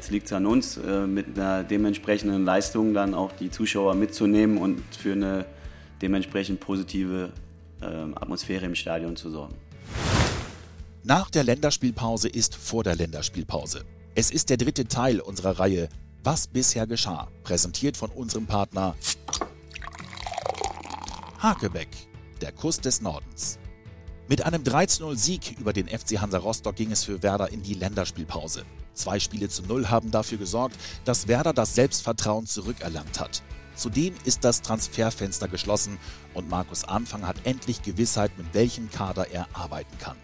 Jetzt liegt es an uns, äh, mit einer dementsprechenden Leistung dann auch die Zuschauer mitzunehmen und für eine dementsprechend positive äh, Atmosphäre im Stadion zu sorgen. Nach der Länderspielpause ist vor der Länderspielpause. Es ist der dritte Teil unserer Reihe Was bisher geschah, präsentiert von unserem Partner Hakebeck, der Kuss des Nordens. Mit einem 13-0-Sieg über den FC Hansa Rostock ging es für Werder in die Länderspielpause. Zwei Spiele zu Null haben dafür gesorgt, dass Werder das Selbstvertrauen zurückerlangt hat. Zudem ist das Transferfenster geschlossen und Markus Anfang hat endlich Gewissheit, mit welchem Kader er arbeiten kann.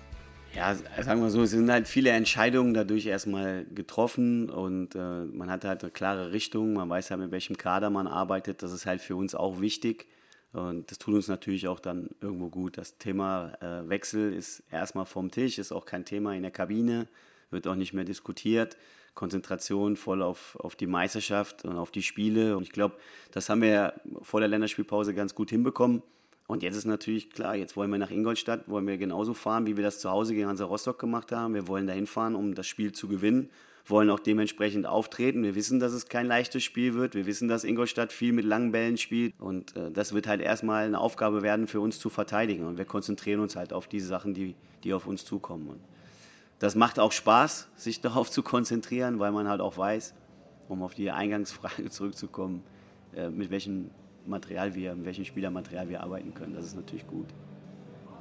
Ja, sagen wir so, es sind halt viele Entscheidungen dadurch erstmal getroffen und äh, man hat halt eine klare Richtung, man weiß halt, mit welchem Kader man arbeitet. Das ist halt für uns auch wichtig und das tut uns natürlich auch dann irgendwo gut. Das Thema äh, Wechsel ist erstmal vom Tisch, ist auch kein Thema in der Kabine, wird auch nicht mehr diskutiert. Konzentration voll auf, auf die Meisterschaft und auf die Spiele. Und ich glaube, das haben wir vor der Länderspielpause ganz gut hinbekommen. Und jetzt ist natürlich klar, jetzt wollen wir nach Ingolstadt, wollen wir genauso fahren, wie wir das zu Hause gegen Hansa Rostock gemacht haben. Wir wollen dahin fahren, um das Spiel zu gewinnen, wollen auch dementsprechend auftreten. Wir wissen, dass es kein leichtes Spiel wird. Wir wissen, dass Ingolstadt viel mit langen Bällen spielt. Und äh, das wird halt erstmal eine Aufgabe werden für uns zu verteidigen. Und wir konzentrieren uns halt auf diese Sachen, die, die auf uns zukommen. Und das macht auch Spaß, sich darauf zu konzentrieren, weil man halt auch weiß, um auf die Eingangsfrage zurückzukommen, äh, mit welchen Material wir, mit welchem Spielermaterial wir arbeiten können. Das ist natürlich gut.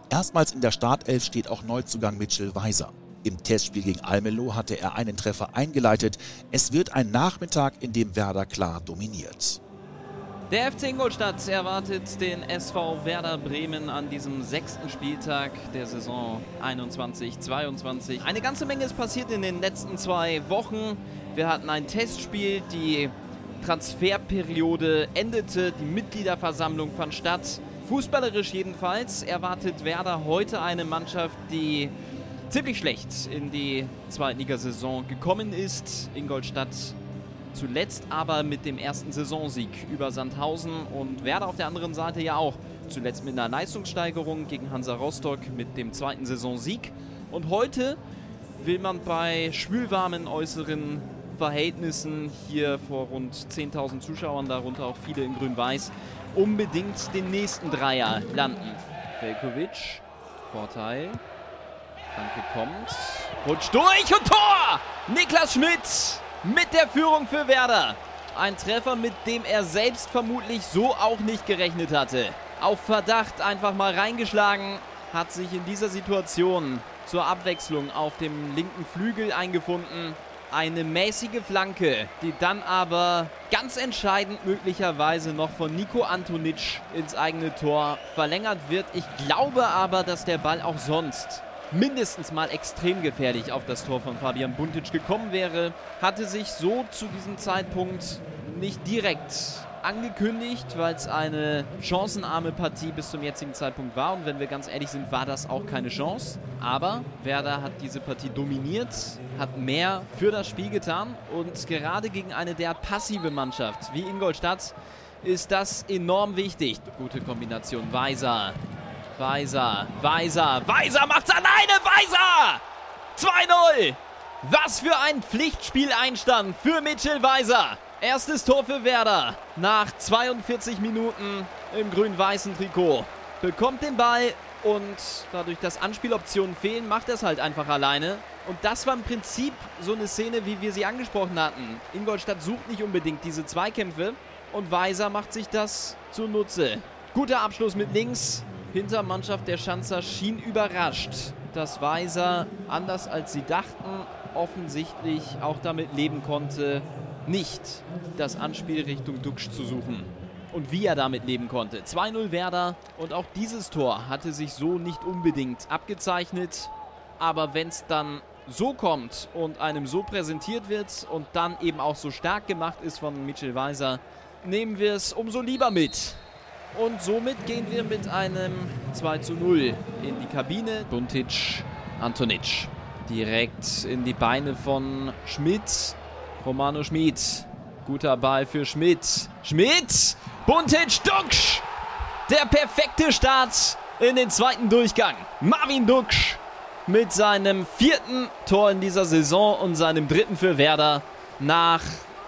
Erstmals in der Startelf steht auch Neuzugang Mitchell Weiser. Im Testspiel gegen Almelo hatte er einen Treffer eingeleitet. Es wird ein Nachmittag, in dem Werder klar dominiert. Der FC Ingolstadt erwartet den SV Werder Bremen an diesem sechsten Spieltag der Saison 21-22. Eine ganze Menge ist passiert in den letzten zwei Wochen. Wir hatten ein Testspiel, die Transferperiode endete, die Mitgliederversammlung fand statt. Fußballerisch jedenfalls erwartet Werder heute eine Mannschaft, die ziemlich schlecht in die Zweitligasaison gekommen ist. Ingolstadt zuletzt aber mit dem ersten Saisonsieg über Sandhausen und Werder auf der anderen Seite ja auch zuletzt mit einer Leistungssteigerung gegen Hansa Rostock mit dem zweiten Saisonsieg. Und heute will man bei schwülwarmen äußeren Verhältnissen hier vor rund 10.000 Zuschauern, darunter auch viele in Grün-Weiß, unbedingt den nächsten Dreier landen. Velkovic, Vorteil. Danke kommt, rutscht durch und Tor! Niklas Schmidt mit der Führung für Werder. Ein Treffer, mit dem er selbst vermutlich so auch nicht gerechnet hatte. Auf Verdacht einfach mal reingeschlagen, hat sich in dieser Situation zur Abwechslung auf dem linken Flügel eingefunden eine mäßige Flanke, die dann aber ganz entscheidend möglicherweise noch von Nico Antonic ins eigene Tor verlängert wird. Ich glaube aber, dass der Ball auch sonst mindestens mal extrem gefährlich auf das Tor von Fabian Buntic gekommen wäre. Hatte sich so zu diesem Zeitpunkt nicht direkt angekündigt, weil es eine chancenarme Partie bis zum jetzigen Zeitpunkt war. Und wenn wir ganz ehrlich sind, war das auch keine Chance. Aber Werder hat diese Partie dominiert, hat mehr für das Spiel getan. Und gerade gegen eine derart passive Mannschaft wie Ingolstadt ist das enorm wichtig. Gute Kombination. Weiser. Weiser. Weiser. Weiser macht's alleine. Weiser! 2-0! Was für ein Pflichtspieleinstand für Mitchell Weiser. Erstes Tor für Werder nach 42 Minuten im grün-weißen Trikot. Bekommt den Ball und dadurch, dass Anspieloptionen fehlen, macht er es halt einfach alleine. Und das war im Prinzip so eine Szene, wie wir sie angesprochen hatten. Ingolstadt sucht nicht unbedingt diese Zweikämpfe und Weiser macht sich das zunutze. Guter Abschluss mit links. Hintermannschaft der Schanzer schien überrascht, dass Weiser, anders als sie dachten, offensichtlich auch damit leben konnte, nicht das Anspiel Richtung Duxch zu suchen. Und wie er damit leben konnte. 2-0 Werder und auch dieses Tor hatte sich so nicht unbedingt abgezeichnet. Aber wenn es dann so kommt und einem so präsentiert wird und dann eben auch so stark gemacht ist von Mitchell Weiser, nehmen wir es umso lieber mit. Und somit gehen wir mit einem 2 zu 0 in die Kabine. Buntic, Antonic. Direkt in die Beine von Schmidt. Romano Schmid. Guter Ball für Schmidt. Schmidt! Buntic Duxch! Der perfekte Start in den zweiten Durchgang. Marvin Duxch mit seinem vierten Tor in dieser Saison und seinem dritten für Werder nach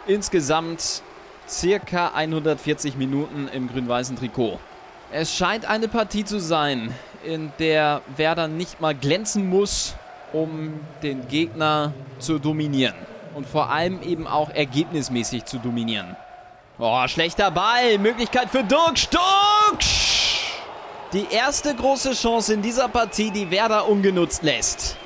insgesamt circa 140 Minuten im grün-weißen Trikot. Es scheint eine Partie zu sein, in der Werder nicht mal glänzen muss, um den Gegner zu dominieren. Und vor allem eben auch ergebnismäßig zu dominieren. Oh, schlechter Ball. Möglichkeit für Duxch. Duxch! Die erste große Chance in dieser Partie, die Werder ungenutzt lässt.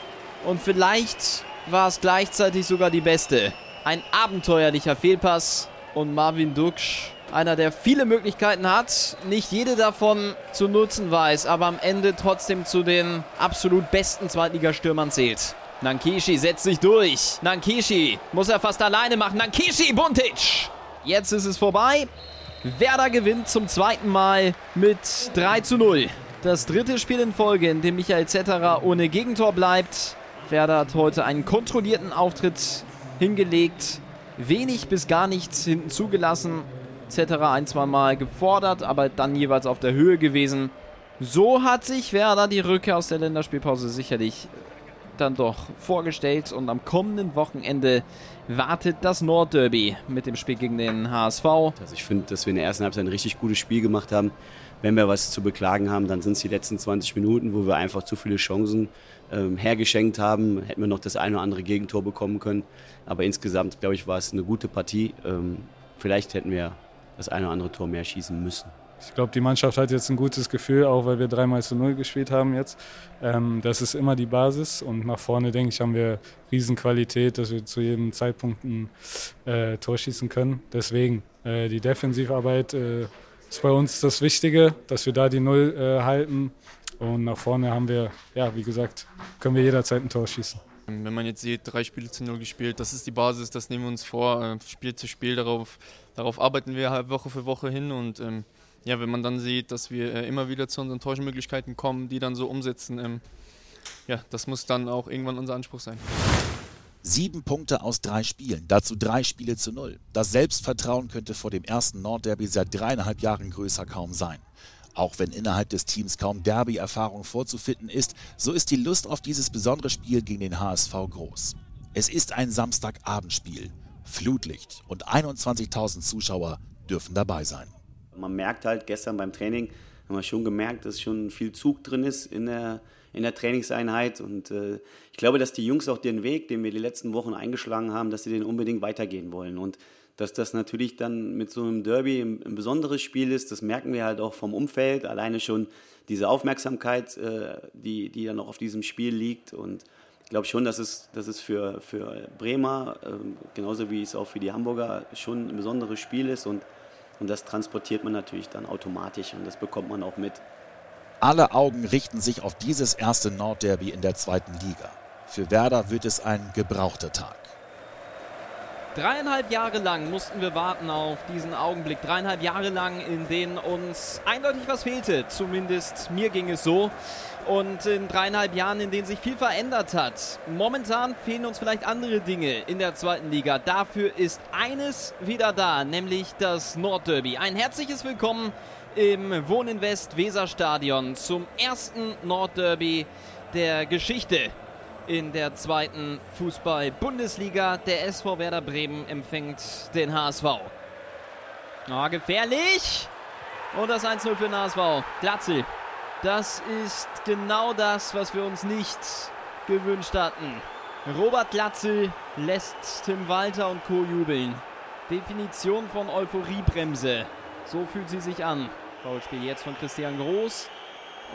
Und vielleicht war es gleichzeitig sogar die beste. Ein abenteuerlicher Fehlpass und Marvin Duxch einer, der viele Möglichkeiten hat, nicht jede davon zu nutzen weiß, aber am Ende trotzdem zu den absolut besten Zweitligastürmern zählt. Nankishi setzt sich durch. Nankishi muss er fast alleine machen. Nankishi, Buntic. Jetzt ist es vorbei. Werder gewinnt zum zweiten Mal mit 3 zu 0. Das dritte Spiel in Folge, in dem Michael Zetterer ohne Gegentor bleibt. Werder hat heute einen kontrollierten Auftritt hingelegt. Wenig bis gar nichts hinten zugelassen etc. ein, zwei Mal gefordert, aber dann jeweils auf der Höhe gewesen. So hat sich Werder die Rückkehr aus der Länderspielpause sicherlich dann doch vorgestellt und am kommenden Wochenende wartet das Nordderby mit dem Spiel gegen den HSV. Also ich finde, dass wir in der ersten Halbzeit ein richtig gutes Spiel gemacht haben. Wenn wir was zu beklagen haben, dann sind es die letzten 20 Minuten, wo wir einfach zu viele Chancen ähm, hergeschenkt haben. Hätten wir noch das eine oder andere Gegentor bekommen können. Aber insgesamt, glaube ich, war es eine gute Partie. Ähm, vielleicht hätten wir das eine oder andere Tor mehr schießen müssen. Ich glaube, die Mannschaft hat jetzt ein gutes Gefühl, auch weil wir dreimal zu null gespielt haben jetzt. Ähm, das ist immer die Basis und nach vorne, denke ich, haben wir Riesenqualität, dass wir zu jedem Zeitpunkt ein äh, Tor schießen können. Deswegen, äh, die Defensivarbeit äh, ist bei uns das Wichtige, dass wir da die Null äh, halten. Und nach vorne haben wir, ja, wie gesagt, können wir jederzeit ein Tor schießen. Wenn man jetzt sieht, drei Spiele zu null gespielt, das ist die Basis, das nehmen wir uns vor, äh, Spiel zu Spiel, darauf, darauf arbeiten wir halt Woche für Woche hin und ähm, ja, wenn man dann sieht, dass wir äh, immer wieder zu unseren Torschmöglichkeiten kommen, die dann so umsetzen, ähm, ja, das muss dann auch irgendwann unser Anspruch sein. Sieben Punkte aus drei Spielen, dazu drei Spiele zu null. Das Selbstvertrauen könnte vor dem ersten Nordderby seit dreieinhalb Jahren größer kaum sein. Auch wenn innerhalb des Teams kaum Derby-Erfahrung vorzufinden ist, so ist die Lust auf dieses besondere Spiel gegen den HSV groß. Es ist ein Samstagabendspiel. Flutlicht und 21.000 Zuschauer dürfen dabei sein. Man merkt halt gestern beim Training, haben wir schon gemerkt, dass schon viel Zug drin ist in der, in der Trainingseinheit. Und äh, ich glaube, dass die Jungs auch den Weg, den wir die letzten Wochen eingeschlagen haben, dass sie den unbedingt weitergehen wollen. Und dass das natürlich dann mit so einem Derby ein, ein, besonderes Spiel ist, das merken wir halt auch vom Umfeld. Alleine schon diese Aufmerksamkeit, äh, die, die dann auch auf diesem Spiel liegt. Und ich glaube schon, dass es, dass es für, für Bremer, äh, genauso wie es auch für die Hamburger, schon ein besonderes Spiel ist. Und, und das transportiert man natürlich dann automatisch und das bekommt man auch mit. Alle Augen richten sich auf dieses erste Nordderby in der zweiten Liga. Für Werder wird es ein gebrauchter Tag. Dreieinhalb Jahre lang mussten wir warten auf diesen Augenblick. Dreieinhalb Jahre lang, in denen uns eindeutig was fehlte. Zumindest mir ging es so. Und in dreieinhalb Jahren, in denen sich viel verändert hat. Momentan fehlen uns vielleicht andere Dinge in der zweiten Liga. Dafür ist eines wieder da, nämlich das Nordderby. Ein herzliches Willkommen im Wohninvest Weserstadion zum ersten Nordderby der Geschichte in der zweiten Fußball-Bundesliga. Der SV Werder Bremen empfängt den HSV. Oh, gefährlich! Und das 1-0 für den HSV. Glatzel. Das ist genau das, was wir uns nicht gewünscht hatten. Robert Glatzel lässt Tim Walter und Co. jubeln. Definition von Euphoriebremse. So fühlt sie sich an. Foulspiel jetzt von Christian Groß.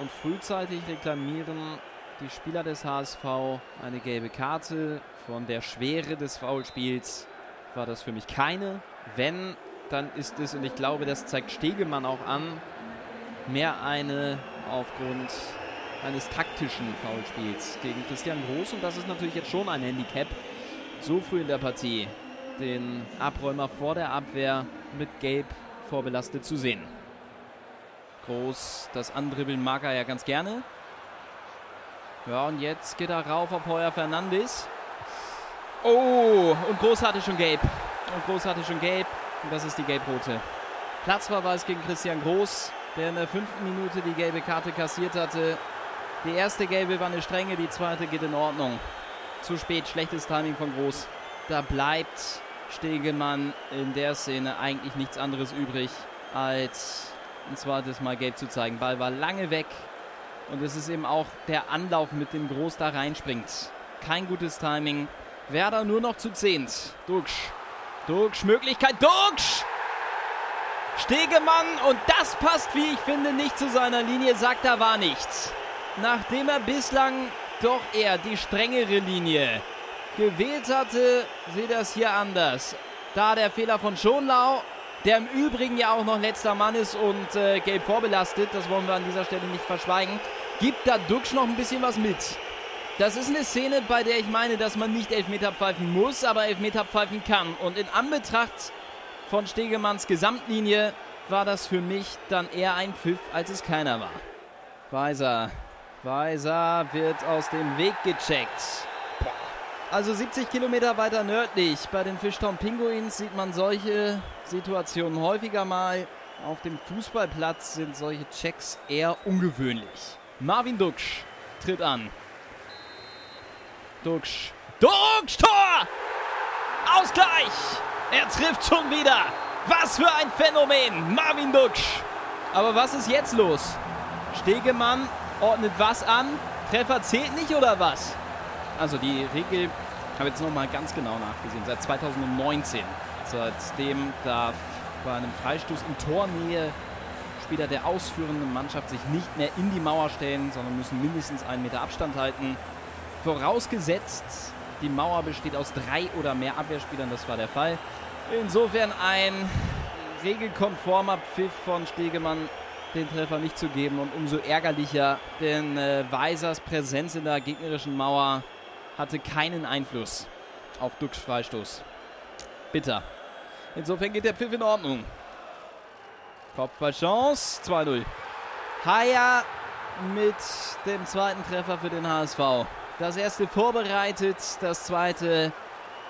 Und frühzeitig reklamieren die Spieler des HSV eine gelbe Karte. Von der Schwere des Foulspiels war das für mich keine. Wenn, dann ist es, und ich glaube, das zeigt Stegemann auch an, mehr eine aufgrund eines taktischen Foulspiels gegen Christian Groß. Und das ist natürlich jetzt schon ein Handicap, so früh in der Partie den Abräumer vor der Abwehr mit Gelb vorbelastet zu sehen. Groß, das Andribbeln mag er ja ganz gerne. Ja, und jetzt geht er rauf auf Heuer Fernandes. Oh, und Groß hatte schon gelb. Und Groß hatte schon gelb. Und das ist die gelb-rote. Platzverweis gegen Christian Groß, der in der fünften Minute die gelbe Karte kassiert hatte. Die erste gelbe war eine strenge, die zweite geht in Ordnung. Zu spät, schlechtes Timing von Groß. Da bleibt Stegemann in der Szene eigentlich nichts anderes übrig, als ein zweites Mal gelb zu zeigen. Ball war lange weg und es ist eben auch der Anlauf, mit dem Groß da reinspringt. Kein gutes Timing. Werder nur noch zu zehnt. Duxch. Duxch, Möglichkeit. Duxch! Stegemann und das passt, wie ich finde, nicht zu seiner Linie, sagt da war nichts. Nachdem er bislang doch eher die strengere Linie gewählt hatte, sieht das hier anders. Da der Fehler von Schonlau, der im Übrigen ja auch noch letzter Mann ist und äh, gelb vorbelastet, das wollen wir an dieser Stelle nicht verschweigen, gibt da Duxch noch ein bisschen was mit. Das ist eine Szene, bei der ich meine, dass man nicht Elfmeter pfeifen muss, aber Elfmeter pfeifen kann. Und in Anbetracht von Stegemanns Gesamtlinie war das für mich dann eher ein Pfiff, als es keiner war. Weiser. Weiser wird aus dem Weg gecheckt. Also 70 Kilometer weiter nördlich bei den Fischtown Pinguins sieht man solche Situationen häufiger mal. Auf dem Fußballplatz sind solche Checks eher ungewöhnlich. Marvin Duksch tritt an. Duksch. Duksch, Tor! Ausgleich! Er trifft schon wieder. Was für ein Phänomen. Marvin Duksch. Aber was ist jetzt los? Stegemann ordnet was an? Treffer zählt nicht oder was? Also die Regel, ich habe jetzt nochmal ganz genau nachgesehen, seit 2019. Seitdem darf bei einem Freistoß in Tornähe Spieler der ausführenden Mannschaft sich nicht mehr in die Mauer stellen, sondern müssen mindestens einen Meter Abstand halten. Vorausgesetzt, die Mauer besteht aus drei oder mehr Abwehrspielern, das war der Fall. Insofern ein regelkonformer Pfiff von Stegemann, den Treffer nicht zu geben und umso ärgerlicher, denn äh, Weisers Präsenz in der gegnerischen Mauer hatte keinen Einfluss auf Ducks Freistoß. Bitter. Insofern geht der Pfiff in Ordnung. Kopfballchance, 2-0. Haya mit dem zweiten Treffer für den HSV. Das erste vorbereitet, das zweite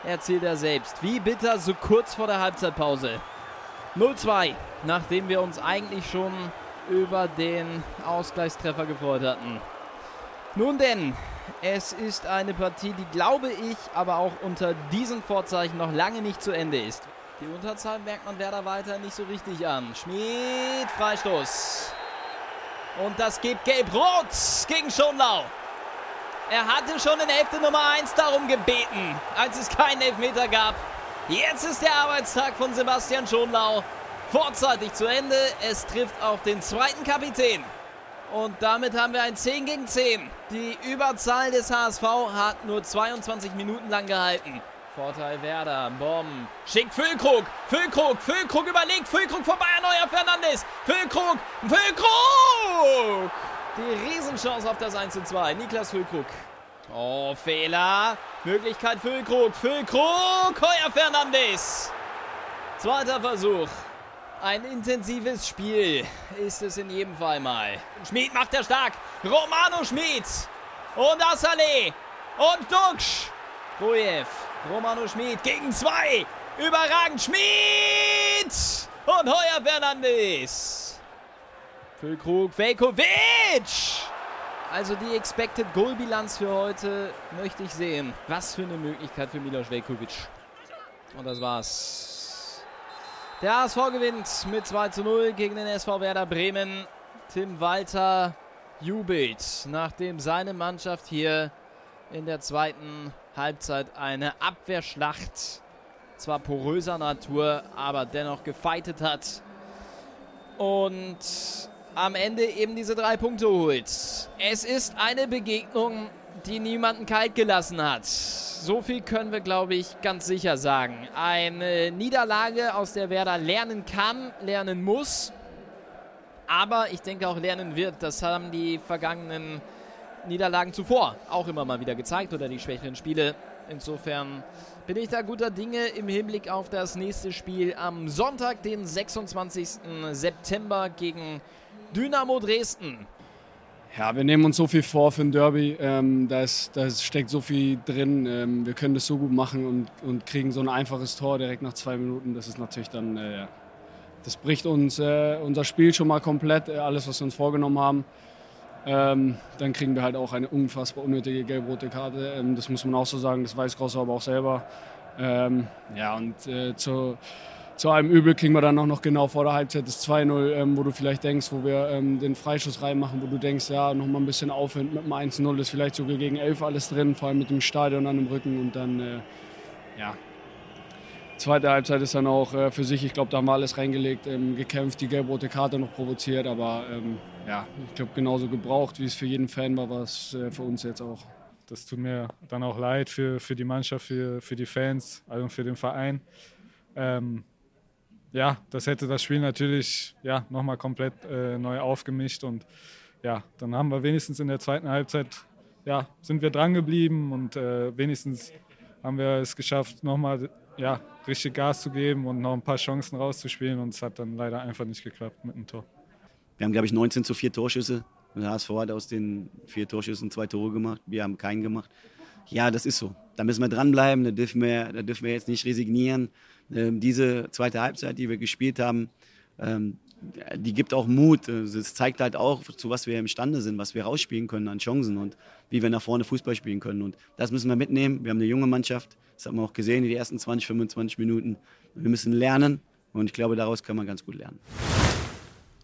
erzählt er selbst. Wie bitter, so kurz vor der Halbzeitpause. 0-2, nachdem wir uns eigentlich schon über den Ausgleichstreffer gefreut hatten. Nun denn, es ist eine Partie, die glaube ich aber auch unter diesen Vorzeichen noch lange nicht zu Ende ist. Die Unterzahl merkt man Werder weiter nicht so richtig an. Schmid, Freistoß. Und das gibt Gelb-Rot gegen Schonlau. Er hatte schon in Hälfte Nummer 1 darum gebeten, als es keinen Elfmeter gab. Jetzt ist der Arbeitstag von Sebastian Schonlau vorzeitig zu Ende. Es trifft auch den zweiten Kapitän. Und damit haben wir ein 10 gegen 10. Die Überzahl des HSV hat nur 22 Minuten lang gehalten. Vorteil Werder, Bomb. Schickt Füllkrug, Füllkrug, Füllkrug überlegt, Füllkrug vorbei an Neuer Fernandes. Füllkrug, Füllkrug! Die Riesenchance auf das 1 zu 2. Niklas Füllkrug. Oh, Fehler. Möglichkeit Füllkrug. Füllkrug. Heuer Fernandes. Zweiter Versuch. Ein intensives Spiel ist es in jedem Fall mal. Schmid macht er stark. Romano Schmid. Und Assale. Und Duxch. Rujev. Romano Schmid gegen zwei. Überragend. Schmid. Und Heuer Fernandes. Füllkrug, Velkovic! Also die Expected Goal Bilanz für heute möchte ich sehen. Was für eine Möglichkeit für Milos Velkovic. Und das war's. Der HSV gewinnt mit 2 zu 0 gegen den SV Werder Bremen. Tim Walter jubelt, nachdem seine Mannschaft hier in der zweiten Halbzeit eine Abwehrschlacht, zwar poröser Natur, aber dennoch gefeitet hat. Und am Ende eben diese drei Punkte holt. Es ist eine Begegnung, die niemanden kalt gelassen hat. So viel können wir, glaube ich, ganz sicher sagen. Eine Niederlage, aus der Werder lernen kann, lernen muss, aber ich denke auch lernen wird. Das haben die vergangenen Niederlagen zuvor auch immer mal wieder gezeigt oder die schwächeren Spiele. Insofern bin ich da guter Dinge im Hinblick auf das nächste Spiel am Sonntag, den 26. September gegen Dynamo Dresden. Ja, wir nehmen uns so viel vor für ein Derby. Ähm, da, ist, steckt so viel drin. Ähm, wir können das so gut machen und, und kriegen so ein einfaches Tor direkt nach zwei Minuten. Das ist natürlich dann, äh, das bricht uns äh, unser Spiel schon mal komplett, äh, alles, was wir uns vorgenommen haben. Ähm, dann kriegen wir halt auch eine unfassbar unnötige gelb-rote Karte. Ähm, das muss man auch so sagen, das weiß Grosser aber auch selber. Ähm, ja, und äh, zu, zu einem Übel kriegen wir dann auch noch genau vor der Halbzeit das 2-0, ähm, wo du vielleicht denkst, wo wir ähm, den Freischuss reinmachen, wo du denkst, ja, noch mal ein bisschen Aufwind mit dem 1-0 ist vielleicht sogar gegen 11 alles drin, vor allem mit dem Stadion an dem Rücken und dann, äh, ja, Zweite Halbzeit ist dann auch äh, für sich, ich glaube, da haben wir alles reingelegt, ähm, gekämpft, die gelb-rote Karte noch provoziert, aber ähm, ja, ich glaube, genauso gebraucht, wie es für jeden Fan war, war es äh, für uns jetzt auch. Das tut mir dann auch leid für, für die Mannschaft, für, für die Fans, also für den Verein. Ähm, ja, das hätte das Spiel natürlich ja, nochmal komplett äh, neu aufgemischt und ja, dann haben wir wenigstens in der zweiten Halbzeit, ja, sind wir dran geblieben und äh, wenigstens haben wir es geschafft, nochmal ja, richtig Gas zu geben und noch ein paar Chancen rauszuspielen. Und es hat dann leider einfach nicht geklappt mit dem Tor. Wir haben, glaube ich, 19 zu 4 Torschüsse. Der HSV hat aus den vier Torschüssen zwei Tore gemacht. Wir haben keinen gemacht. Ja, das ist so. Da müssen wir dranbleiben. Da dürfen wir, da dürfen wir jetzt nicht resignieren. Ähm, diese zweite Halbzeit, die wir gespielt haben, ähm, die gibt auch Mut. Es zeigt halt auch, zu was wir imstande sind, was wir rausspielen können an Chancen und wie wir nach vorne Fußball spielen können. Und das müssen wir mitnehmen. Wir haben eine junge Mannschaft. Das haben wir auch gesehen in den ersten 20, 25 Minuten. Wir müssen lernen und ich glaube, daraus kann man ganz gut lernen.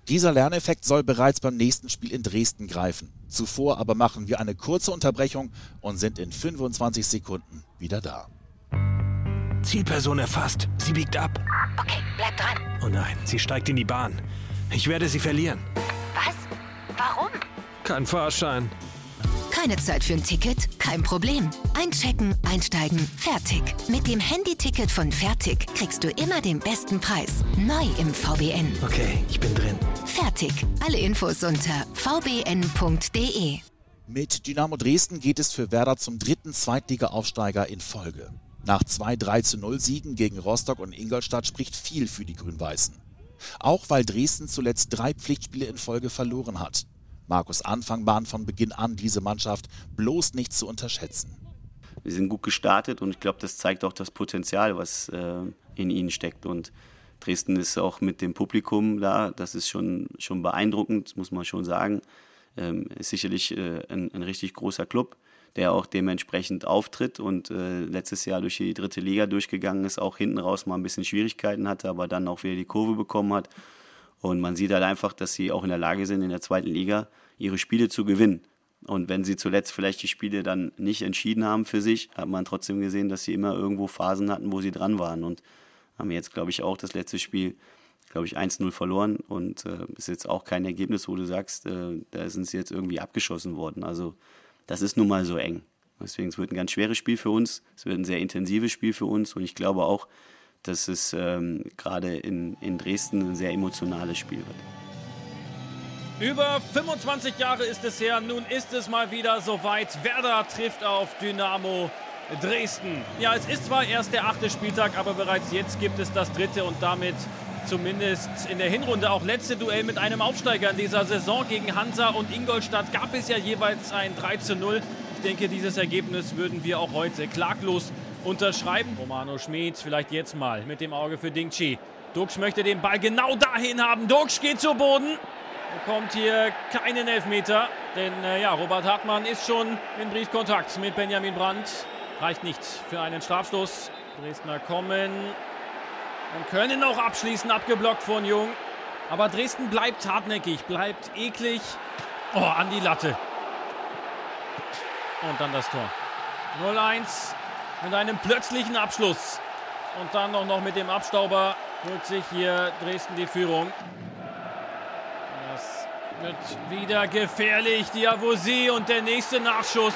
Dieser Lerneffekt soll bereits beim nächsten Spiel in Dresden greifen. Zuvor aber machen wir eine kurze Unterbrechung und sind in 25 Sekunden wieder da. Zielperson erfasst. Sie biegt ab. Okay, bleib dran. Oh nein, sie steigt in die Bahn. Ich werde sie verlieren. Was? Warum? Kein Fahrschein. Keine Zeit für ein Ticket? Kein Problem. Einchecken, einsteigen, fertig. Mit dem Handyticket von Fertig kriegst du immer den besten Preis. Neu im VBN. Okay, ich bin drin. Fertig. Alle Infos unter vbn.de. Mit Dynamo Dresden geht es für Werder zum dritten Zweitliga-Aufsteiger in Folge. Nach zwei 3 zu 0 Siegen gegen Rostock und Ingolstadt spricht viel für die Grün-Weißen. Auch weil Dresden zuletzt drei Pflichtspiele in Folge verloren hat. Markus Anfang bahnt von Beginn an diese Mannschaft bloß nicht zu unterschätzen. Wir sind gut gestartet und ich glaube, das zeigt auch das Potenzial, was äh, in ihnen steckt. Und Dresden ist auch mit dem Publikum da. Das ist schon, schon beeindruckend, muss man schon sagen. Ähm, ist sicherlich äh, ein, ein, richtig großer Club, der auch dementsprechend auftritt und äh, letztes Jahr durch die dritte Liga durchgegangen ist, auch hinten raus mal ein bisschen Schwierigkeiten hatte, aber dann auch wieder die Kurve bekommen hat. Und man sieht halt einfach, dass sie auch in der Lage sind, in der zweiten Liga ihre Spiele zu gewinnen. Und wenn sie zuletzt vielleicht die Spiele dann nicht entschieden haben für sich, hat man trotzdem gesehen, dass sie immer irgendwo Phasen hatten, wo sie dran waren. Und haben jetzt, glaube ich, auch das letzte Spiel, glaube ich, 1-0 verloren. Und äh, ist jetzt auch kein Ergebnis, wo du sagst, äh, da sind sie jetzt irgendwie abgeschossen worden. Also das ist nun mal so eng. Deswegen es wird ein ganz schweres Spiel für uns. Es wird ein sehr intensives Spiel für uns. Und ich glaube auch, dass es ähm, gerade in, in Dresden ein sehr emotionales Spiel wird. Über 25 Jahre ist es her, nun ist es mal wieder soweit. Werder trifft auf Dynamo Dresden. Ja, es ist zwar erst der achte Spieltag, aber bereits jetzt gibt es das dritte und damit zumindest in der Hinrunde auch letzte Duell mit einem Aufsteiger in dieser Saison gegen Hansa und Ingolstadt gab es ja jeweils ein 3 zu 0. Ich denke, dieses Ergebnis würden wir auch heute klaglos unterschreiben. Romano Schmid vielleicht jetzt mal mit dem Auge für Dingchi. Dux möchte den Ball genau dahin haben. Dux geht zu Boden. Bekommt hier keinen Elfmeter. Denn äh, ja, Robert Hartmann ist schon in Briefkontakt mit Benjamin Brandt. Reicht nicht für einen Strafstoß. Dresdner kommen und können auch abschließen. Abgeblockt von Jung. Aber Dresden bleibt hartnäckig, bleibt eklig. Oh, an die Latte. Und dann das Tor. 0-1 mit einem plötzlichen Abschluss. Und dann noch, noch mit dem Abstauber holt sich hier Dresden die Führung. Das wird wieder gefährlich. Diavosi und der nächste Nachschuss.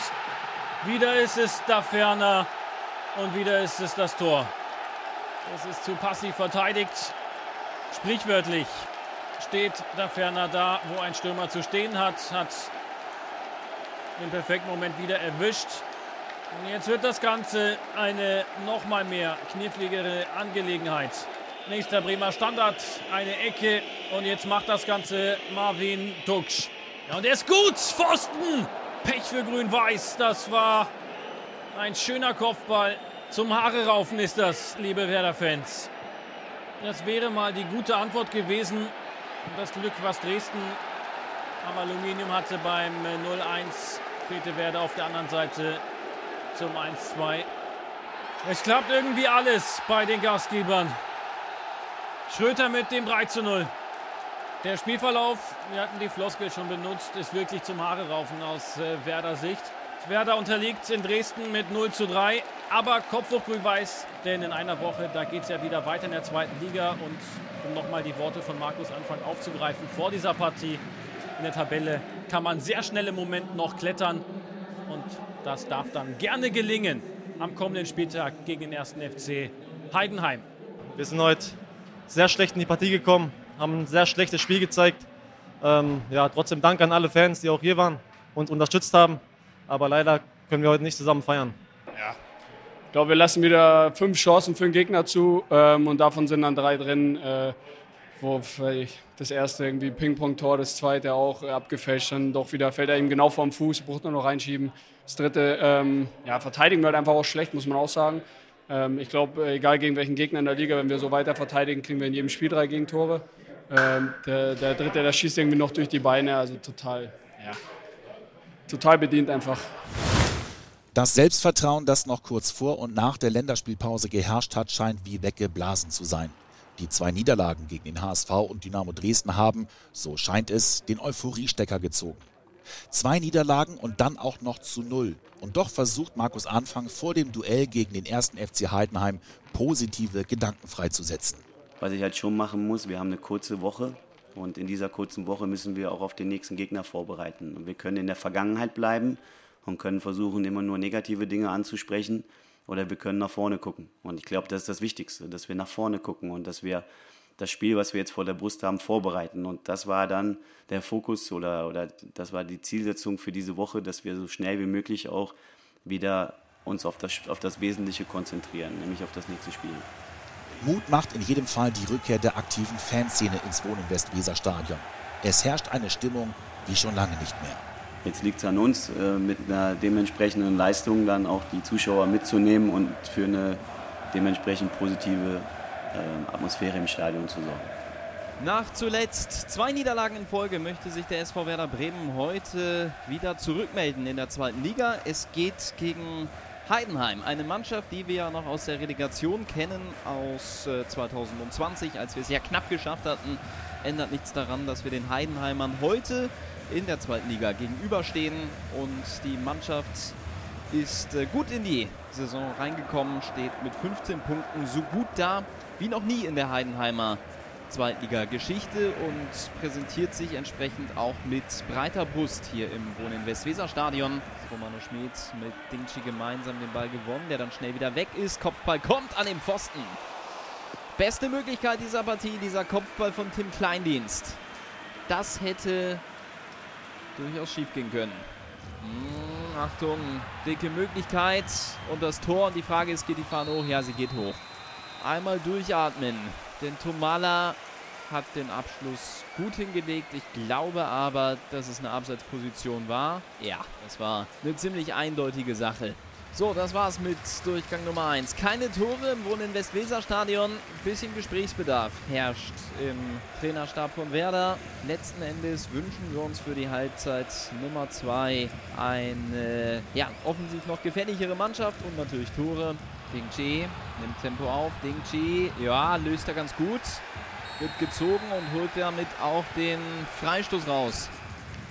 Wieder ist es da ferner und wieder ist es das Tor. Es ist zu passiv verteidigt. Sprichwörtlich steht da ferner da, wo ein Stürmer zu stehen hat, hat den perfekten Moment wieder erwischt. Und jetzt wird das Ganze eine noch mal mehr kniffligere Angelegenheit. Nächster Bremer Standard, eine Ecke und jetzt macht das Ganze Marvin Duksch. Ja, und er ist gut, Pfosten! Pech für Grün-Weiß, das war ein schöner Kopfball. Zum Haare raufen ist das, liebe Werder-Fans. Das wäre mal die gute Antwort gewesen. Das Glück, was Dresden am Aluminium hatte beim 0-1, fehlte Werder auf der anderen Seite zum 1-2. Es klappt irgendwie alles bei den Gastgebern. Schröter mit dem 3 zu 0. Der Spielverlauf, wir hatten die Floskel schon benutzt, ist wirklich zum Haare raufen aus äh, Werder Sicht. Werder unterliegt in Dresden mit 0 zu 3, aber Kopf hoch grün-weiß, denn in einer Woche, da geht es ja wieder weiter in der zweiten Liga. Und um nochmal die Worte von Markus Anfang aufzugreifen, vor dieser Partie in der Tabelle kann man sehr schnell im Moment noch klettern. Und das darf dann gerne gelingen am kommenden Spieltag gegen den ersten FC Heidenheim. Wir sind heute sehr schlecht in die Partie gekommen, haben ein sehr schlechtes Spiel gezeigt. Ähm, ja, trotzdem Dank an alle Fans, die auch hier waren und unterstützt haben. Aber leider können wir heute nicht zusammen feiern. Glaube, wir lassen wieder fünf Chancen für den Gegner zu ähm, und davon sind dann drei drin. Äh, wo das erste irgendwie Ping-Pong-Tor, das zweite auch abgefälscht, dann doch wieder fällt er ihm genau vorm Fuß, braucht nur noch reinschieben. Das dritte, ähm, ja, verteidigen wir halt einfach auch schlecht, muss man auch sagen. Ähm, ich glaube, egal gegen welchen Gegner in der Liga, wenn wir so weiter verteidigen, kriegen wir in jedem Spiel drei Gegentore. Ähm, der, der dritte, der schießt irgendwie noch durch die Beine, also total, ja, total bedient einfach. Das Selbstvertrauen, das noch kurz vor und nach der Länderspielpause geherrscht hat, scheint wie weggeblasen zu sein. Die zwei Niederlagen gegen den HSV und Dynamo Dresden haben, so scheint es, den Euphoriestecker gezogen. Zwei Niederlagen und dann auch noch zu null. Und doch versucht Markus Anfang vor dem Duell gegen den ersten FC Heidenheim positive Gedanken freizusetzen. Was ich halt schon machen muss, wir haben eine kurze Woche und in dieser kurzen Woche müssen wir auch auf den nächsten Gegner vorbereiten. Und wir können in der Vergangenheit bleiben und können versuchen, immer nur negative Dinge anzusprechen oder wir können nach vorne gucken. Und ich glaube, das ist das Wichtigste, dass wir nach vorne gucken und dass wir das Spiel, was wir jetzt vor der Brust haben, vorbereiten. Und das war dann der Fokus oder, oder das war die Zielsetzung für diese Woche, dass wir so schnell wie möglich auch wieder uns auf das, auf das Wesentliche konzentrieren, nämlich auf das nächste Spiel. Mut macht in jedem Fall die Rückkehr der aktiven Fanszene ins Wohnen Westweser Stadion. Es herrscht eine Stimmung wie schon lange nicht mehr. Jetzt liegt es an uns, äh, mit einer dementsprechenden Leistung dann auch die Zuschauer mitzunehmen und für eine dementsprechend positive äh, Atmosphäre im Stadion zu sorgen. Nach zuletzt zwei Niederlagen in Folge möchte sich der SV Werder Bremen heute wieder zurückmelden in der zweiten Liga. Es geht gegen Heidenheim, eine Mannschaft, die wir ja noch aus der Relegation kennen, aus 2020, äh, als wir es ja knapp geschafft hatten. Ändert nichts daran, dass wir den Heidenheimern heute in der zweiten Liga gegenüberstehen. Und die Mannschaft ist äh, gut in die Saison reingekommen, steht mit 15 Punkten so gut da wie noch nie in der Heidenheimer Zweitliga-Geschichte und präsentiert sich entsprechend auch mit breiter Brust hier im Wohnen Westweser-Stadion. Romano Schmid mit Dingchi gemeinsam den Ball gewonnen, der dann schnell wieder weg ist. Kopfball kommt an den Pfosten. Beste Möglichkeit dieser Partie, dieser Kopfball von Tim Kleindienst. Das hätte durchaus schief gehen können. Hm, Achtung, dicke Möglichkeit und das Tor. Und die Frage ist, geht die Fahne hoch? Ja, sie geht hoch. Einmal durchatmen, denn Tomala hat den Abschluss gut hingelegt. Ich glaube aber, dass es eine Abseitsposition war. Ja, das war eine ziemlich eindeutige Sache. So, das war's mit Durchgang Nummer 1. Keine Tore im Wohnen Westweser Stadion. Bisschen Gesprächsbedarf herrscht im Trainerstab von Werder. Letzten Endes wünschen wir uns für die Halbzeit Nummer 2 eine ja, offensiv noch gefährlichere Mannschaft und natürlich Tore. Ding Chi nimmt Tempo auf. Ding Chi, ja, löst er ganz gut. Wird gezogen und holt damit auch den Freistoß raus.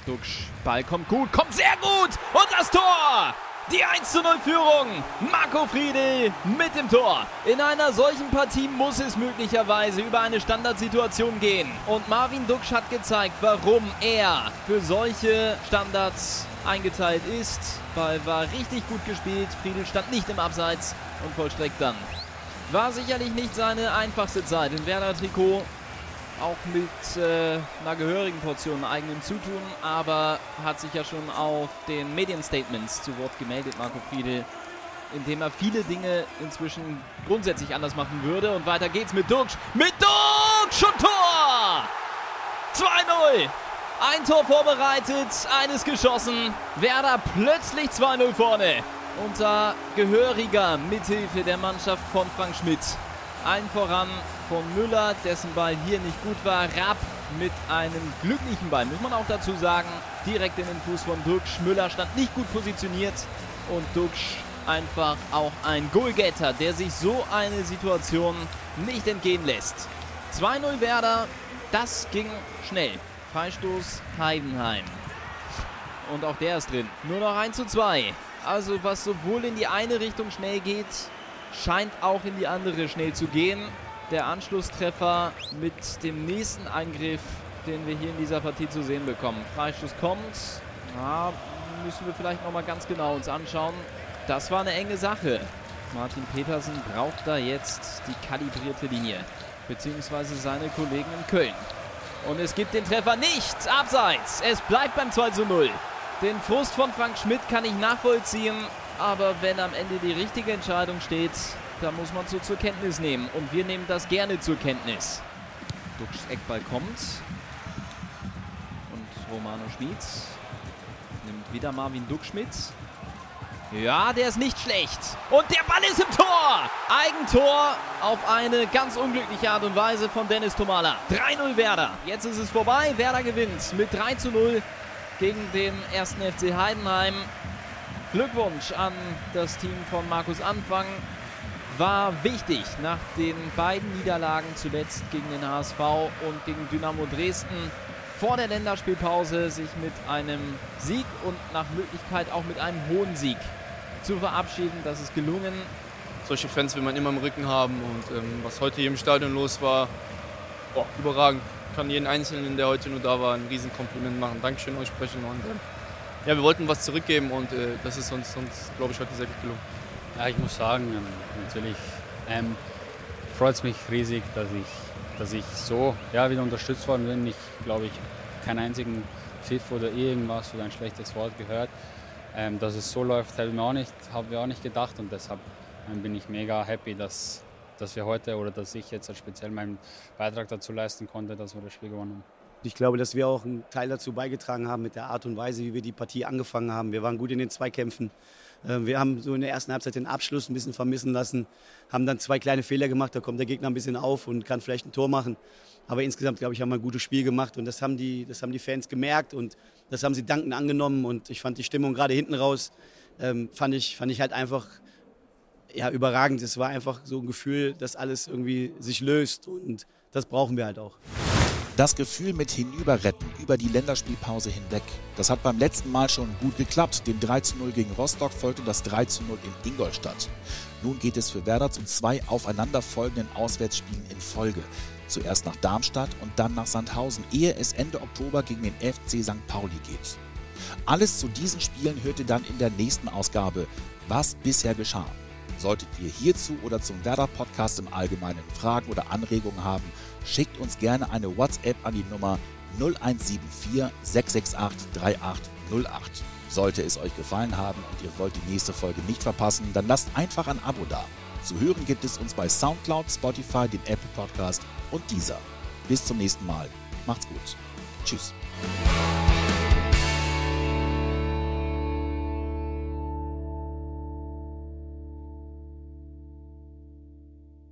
Duxch, Ball kommt gut, kommt sehr gut und das Tor! Die 1 zu 0 Führung. Marco Friedel mit dem Tor. In einer solchen Partie muss es möglicherweise über eine Standardsituation gehen. Und Marvin Duksch hat gezeigt, warum er für solche Standards eingeteilt ist. Ball war richtig gut gespielt. Friedel stand nicht im Abseits und vollstreckt dann. War sicherlich nicht seine einfachste Zeit im Werder-Trikot auch mit äh, einer gehörigen Portion eigenem Zutun, aber hat sich ja schon auf den Medienstatements zu Wort gemeldet, Marco Friedel, indem er viele Dinge inzwischen grundsätzlich anders machen würde. Und weiter geht's mit Durksch. Mit Durksch und Tor! 2-0! Ein Tor vorbereitet, eines geschossen. Werder plötzlich 2-0 vorne. Unter gehöriger Mithilfe der Mannschaft von Frank Schmidt. Allen voran von Müller, dessen Ball hier nicht gut war. Rapp mit einem glücklichen Ball, muss man auch dazu sagen. Direkt in den Fuß von Duxch. Müller stand nicht gut positioniert und Duxch einfach auch ein Goalgetter, der sich so eine Situation nicht entgehen lässt. 2-0 Werder, das ging schnell. Freistoß Heidenheim. Und auch der ist drin. Nur noch 1 zu 2. Also was sowohl in die eine Richtung schnell geht, scheint auch in die andere schnell zu gehen. Der Anschlusstreffer mit dem nächsten Angriff, den wir hier in dieser Partie zu sehen bekommen. Freistoß kommt. Ja, müssen wir vielleicht nochmal ganz genau uns anschauen. Das war eine enge Sache. Martin Petersen braucht da jetzt die kalibrierte Linie. Beziehungsweise seine Kollegen in Köln. Und es gibt den Treffer nicht. Abseits. Es bleibt beim 2 zu 0. Den Frust von Frank Schmidt kann ich nachvollziehen. Aber wenn am Ende die richtige Entscheidung steht, dann muss man so zur Kenntnis nehmen. Und wir nehmen das gerne zur Kenntnis. Duxch Eckball kommt. Und Romano Schmid nimmt wieder Marvin Duckschmidt. Ja, der ist nicht schlecht. Und der Ball ist im Tor. Eigentor auf eine ganz unglückliche Art und Weise von Dennis Tomala. 3-0 Werder. Jetzt ist es vorbei. Werder gewinnt mit 3 0 gegen den ersten FC Heidenheim. Glückwunsch an das Team von Markus Anfang. War wichtig nach den beiden Niederlagen zuletzt gegen den HSV und gegen Dynamo Dresden vor der Länderspielpause sich mit einem Sieg und nach Möglichkeit auch mit einem hohen Sieg zu verabschieden. Das ist gelungen. Solche Fans will man immer im Rücken haben und ähm, was heute hier im Stadion los war, oh, überragend. Ich kann jeden Einzelnen, der heute nur da war, ein Riesenkompliment machen. Dankeschön euch sprechen und ähm, ja, wir wollten was zurückgeben und äh, das ist uns, uns glaube ich, heute sehr gut gelungen. Ja, ich muss sagen, ähm, natürlich ähm, freut es mich riesig, dass ich, dass ich so ja, wieder unterstützt worden bin. Ich glaube, ich keinen einzigen Pfiff oder irgendwas oder ein schlechtes Wort gehört. Ähm, dass es so läuft, haben wir auch nicht, auch nicht gedacht und deshalb ähm, bin ich mega happy, dass, dass wir heute oder dass ich jetzt speziell meinen Beitrag dazu leisten konnte, dass wir das Spiel gewonnen haben. Ich glaube, dass wir auch einen Teil dazu beigetragen haben mit der Art und Weise, wie wir die Partie angefangen haben. Wir waren gut in den Zweikämpfen. Ähm, wir haben so in der ersten Halbzeit den Abschluss ein bisschen vermissen lassen, haben dann zwei kleine Fehler gemacht. Da kommt der Gegner ein bisschen auf und kann vielleicht ein Tor machen. Aber insgesamt, glaube ich, haben wir ein gutes Spiel gemacht und das haben die, das haben die Fans gemerkt und das haben sie dankend angenommen. Und ich fand die Stimmung gerade hinten raus, ähm, fand, ich, fand ich halt einfach ja, überragend. Es war einfach so ein Gefühl, dass alles irgendwie sich löst und das brauchen wir halt auch. Das Gefühl mit Hinüberretten über die Länderspielpause hinweg, das hat beim letzten Mal schon gut geklappt. Dem 3 0 gegen Rostock folgte das 3 0 in Ingolstadt. Nun geht es für Werder zu zwei aufeinanderfolgenden Auswärtsspielen in Folge. Zuerst nach Darmstadt und dann nach Sandhausen, ehe es Ende Oktober gegen den FC St. Pauli geht. Alles zu diesen Spielen hört ihr dann in der nächsten Ausgabe, was bisher geschah. Solltet ihr hierzu oder zum Werder-Podcast im Allgemeinen Fragen oder Anregungen haben, schickt uns gerne eine WhatsApp an die Nummer 0174 668 3808. Sollte es euch gefallen haben und ihr wollt die nächste Folge nicht verpassen, dann lasst einfach ein Abo da. Zu hören gibt es uns bei Soundcloud, Spotify, dem Apple Podcast und dieser. Bis zum nächsten Mal. Macht's gut. Tschüss.